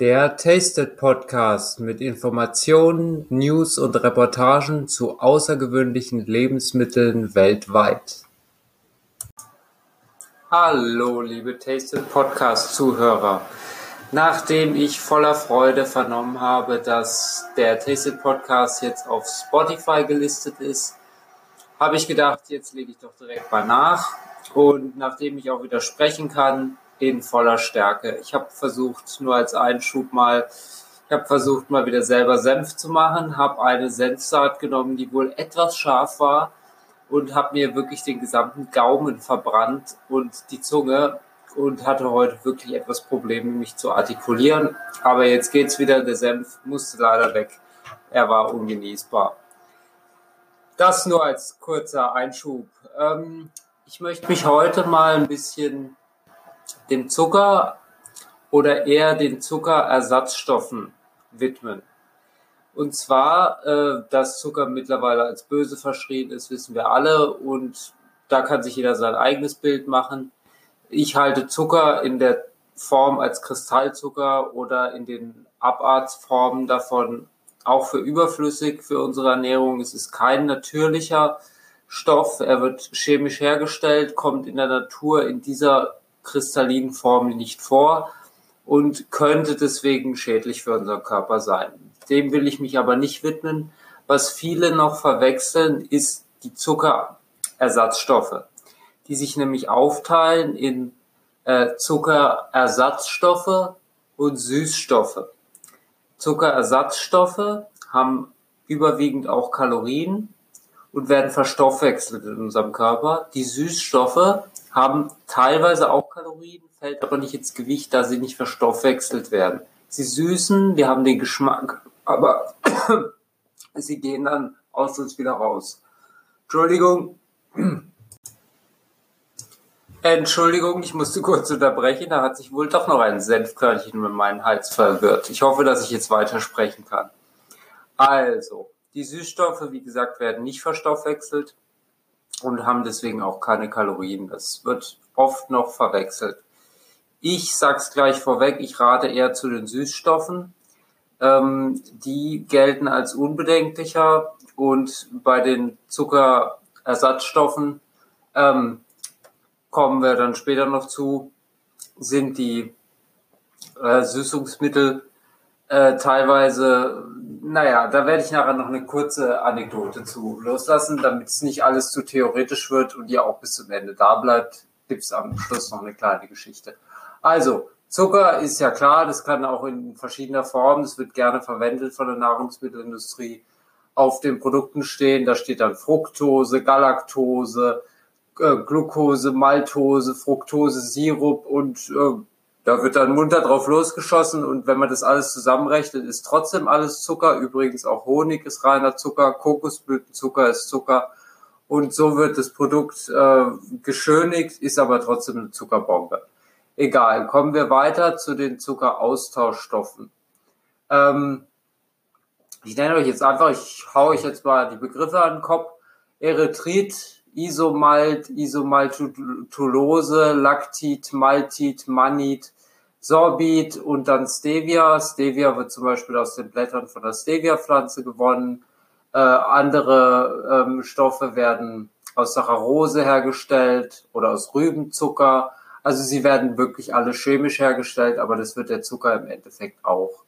Der Tasted Podcast mit Informationen, News und Reportagen zu außergewöhnlichen Lebensmitteln weltweit. Hallo, liebe Tasted Podcast Zuhörer. Nachdem ich voller Freude vernommen habe, dass der Tasted Podcast jetzt auf Spotify gelistet ist, habe ich gedacht, jetzt lege ich doch direkt mal nach. Und nachdem ich auch wieder sprechen kann, in voller Stärke. Ich habe versucht, nur als Einschub mal, ich habe versucht, mal wieder selber Senf zu machen, habe eine Senfsaat genommen, die wohl etwas scharf war und habe mir wirklich den gesamten Gaumen verbrannt und die Zunge und hatte heute wirklich etwas Probleme, mich zu artikulieren. Aber jetzt geht's wieder. Der Senf musste leider weg. Er war ungenießbar. Das nur als kurzer Einschub. Ähm, ich möchte mich heute mal ein bisschen dem Zucker oder eher den Zuckerersatzstoffen widmen. Und zwar, äh, dass Zucker mittlerweile als böse verschrien ist, wissen wir alle und da kann sich jeder sein eigenes Bild machen. Ich halte Zucker in der Form als Kristallzucker oder in den Abartsformen davon auch für überflüssig für unsere Ernährung. Es ist kein natürlicher Stoff, er wird chemisch hergestellt, kommt in der Natur in dieser kristallinen Form nicht vor und könnte deswegen schädlich für unseren Körper sein. Dem will ich mich aber nicht widmen. Was viele noch verwechseln, ist die Zuckerersatzstoffe, die sich nämlich aufteilen in äh, Zuckerersatzstoffe und Süßstoffe. Zuckerersatzstoffe haben überwiegend auch Kalorien und werden verstoffwechselt in unserem Körper. Die Süßstoffe haben teilweise auch Kalorien, fällt aber nicht ins Gewicht, da sie nicht verstoffwechselt werden. Sie süßen, wir haben den Geschmack, aber sie gehen dann aus uns wieder raus. Entschuldigung. Entschuldigung, ich musste kurz unterbrechen, da hat sich wohl doch noch ein Senfkörnchen mit meinem Hals verwirrt. Ich hoffe, dass ich jetzt weitersprechen kann. Also, die Süßstoffe, wie gesagt, werden nicht verstoffwechselt und haben deswegen auch keine Kalorien. Das wird oft noch verwechselt. Ich sag's gleich vorweg, ich rate eher zu den Süßstoffen. Ähm, die gelten als unbedenklicher und bei den Zuckerersatzstoffen ähm, kommen wir dann später noch zu, sind die äh, Süßungsmittel äh, teilweise naja, da werde ich nachher noch eine kurze Anekdote zu loslassen, damit es nicht alles zu theoretisch wird und ihr auch bis zum Ende da bleibt. Gibt es am Schluss noch eine kleine Geschichte. Also, Zucker ist ja klar, das kann auch in verschiedener Form, das wird gerne verwendet von der Nahrungsmittelindustrie, auf den Produkten stehen. Da steht dann Fructose, Galaktose, äh, Glucose, Maltose, Fructose, Sirup und äh, da wird dann munter drauf losgeschossen und wenn man das alles zusammenrechnet, ist trotzdem alles Zucker. Übrigens auch Honig ist reiner Zucker, Kokosblütenzucker ist Zucker. Und so wird das Produkt äh, geschönigt, ist aber trotzdem eine Zuckerbombe. Egal, kommen wir weiter zu den Zuckeraustauschstoffen. Ähm, ich nenne euch jetzt einfach, ich hau euch jetzt mal die Begriffe an den Kopf. Erythrit, Isomalt, Isomaltulose, Lactit, Maltit, Mannit, Sorbit und dann Stevia. Stevia wird zum Beispiel aus den Blättern von der Stevia-Pflanze gewonnen. Äh, andere ähm, Stoffe werden aus Saccharose hergestellt oder aus Rübenzucker. Also sie werden wirklich alle chemisch hergestellt, aber das wird der Zucker im Endeffekt auch.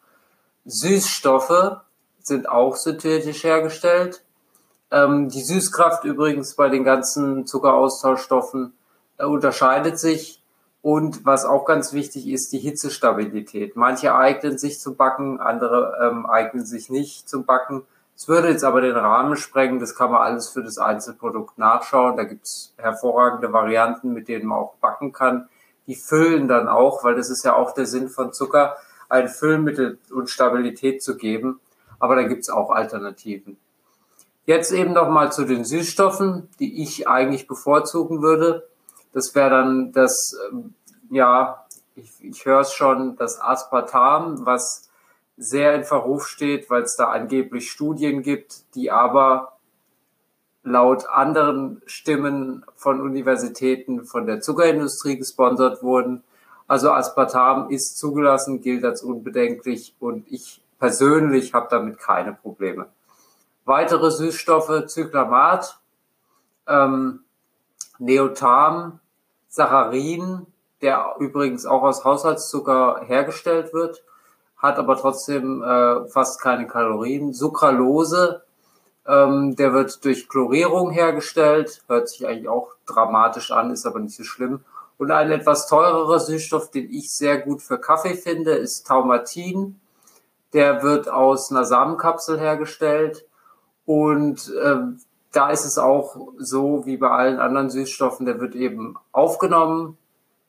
Süßstoffe sind auch synthetisch hergestellt. Ähm, die Süßkraft übrigens bei den ganzen Zuckeraustauschstoffen äh, unterscheidet sich. Und was auch ganz wichtig ist, die Hitzestabilität. Manche eignen sich zum Backen, andere ähm, eignen sich nicht zum Backen. Es würde jetzt aber den Rahmen sprengen, das kann man alles für das Einzelprodukt nachschauen. Da gibt's hervorragende Varianten, mit denen man auch backen kann. Die füllen dann auch, weil das ist ja auch der Sinn von Zucker, ein Füllmittel und Stabilität zu geben. Aber da gibt's auch Alternativen. Jetzt eben noch mal zu den Süßstoffen, die ich eigentlich bevorzugen würde. Das wäre dann das, ähm, ja, ich, ich höre es schon, das Aspartam, was sehr in Verruf steht, weil es da angeblich Studien gibt, die aber laut anderen Stimmen von Universitäten von der Zuckerindustrie gesponsert wurden. Also Aspartam ist zugelassen, gilt als unbedenklich und ich persönlich habe damit keine Probleme. Weitere Süßstoffe, Zyklamat, ähm, Neotam, Saccharin, der übrigens auch aus Haushaltszucker hergestellt wird, hat aber trotzdem äh, fast keine Kalorien. Sucralose, ähm, der wird durch Chlorierung hergestellt, hört sich eigentlich auch dramatisch an, ist aber nicht so schlimm. Und ein etwas teurerer Süßstoff, den ich sehr gut für Kaffee finde, ist Taumatin. Der wird aus einer Samenkapsel hergestellt und äh, da ist es auch so wie bei allen anderen Süßstoffen, der wird eben aufgenommen,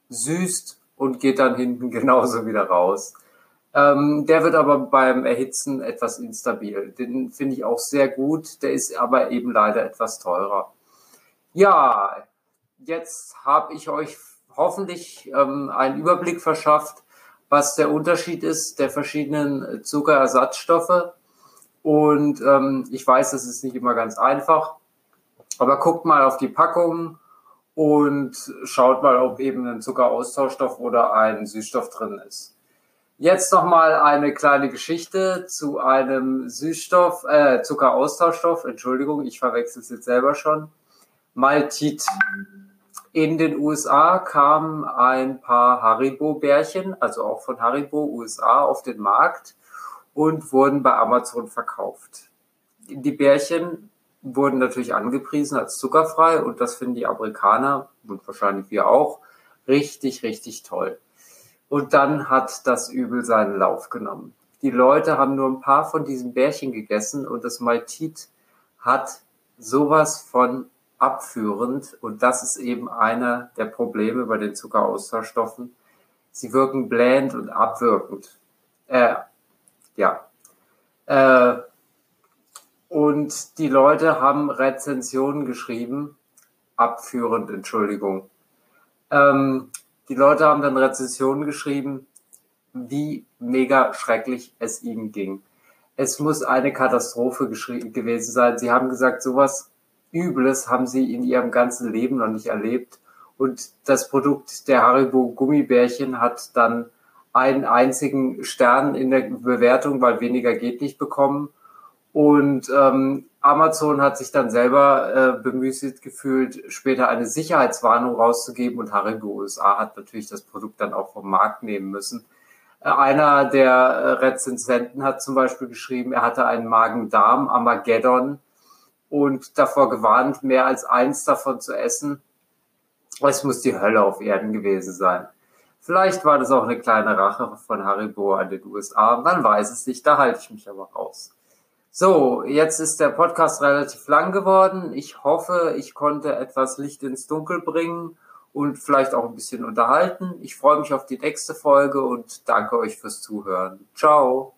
süßt und geht dann hinten genauso wieder raus. Ähm, der wird aber beim Erhitzen etwas instabil. Den finde ich auch sehr gut. Der ist aber eben leider etwas teurer. Ja, jetzt habe ich euch hoffentlich ähm, einen Überblick verschafft, was der Unterschied ist der verschiedenen Zuckerersatzstoffe. Und ähm, ich weiß, das ist nicht immer ganz einfach, aber guckt mal auf die Packung und schaut mal, ob eben ein Zuckeraustauschstoff oder ein Süßstoff drin ist. Jetzt noch mal eine kleine Geschichte zu einem Süßstoff, äh, Zuckeraustauschstoff. Entschuldigung, ich verwechsel es jetzt selber schon. Maltit. In den USA kamen ein paar Haribo-Bärchen, also auch von Haribo USA, auf den Markt und wurden bei Amazon verkauft. Die Bärchen wurden natürlich angepriesen als zuckerfrei und das finden die Amerikaner und wahrscheinlich wir auch richtig, richtig toll. Und dann hat das Übel seinen Lauf genommen. Die Leute haben nur ein paar von diesen Bärchen gegessen und das Maltit hat sowas von abführend und das ist eben einer der Probleme bei den Zuckeraustauschstoffen. Sie wirken blähend und abwirkend. Äh, ja. Äh, und die Leute haben Rezensionen geschrieben, abführend, Entschuldigung. Ähm, die Leute haben dann Rezensionen geschrieben, wie mega schrecklich es ihnen ging. Es muss eine Katastrophe gewesen sein. Sie haben gesagt, sowas Übles haben sie in ihrem ganzen Leben noch nicht erlebt. Und das Produkt der Haribo Gummibärchen hat dann einen einzigen Stern in der Bewertung, weil weniger geht nicht bekommen. Und ähm, Amazon hat sich dann selber äh, bemüßigt gefühlt, später eine Sicherheitswarnung rauszugeben und Haribo USA hat natürlich das Produkt dann auch vom Markt nehmen müssen. Äh, einer der äh, Rezensenten hat zum Beispiel geschrieben, er hatte einen Magen-Darm-Armageddon und davor gewarnt, mehr als eins davon zu essen. Es muss die Hölle auf Erden gewesen sein. Vielleicht war das auch eine kleine Rache von Haribo an den USA. Man weiß es nicht, da halte ich mich aber raus. So, jetzt ist der Podcast relativ lang geworden. Ich hoffe, ich konnte etwas Licht ins Dunkel bringen und vielleicht auch ein bisschen unterhalten. Ich freue mich auf die nächste Folge und danke euch fürs Zuhören. Ciao.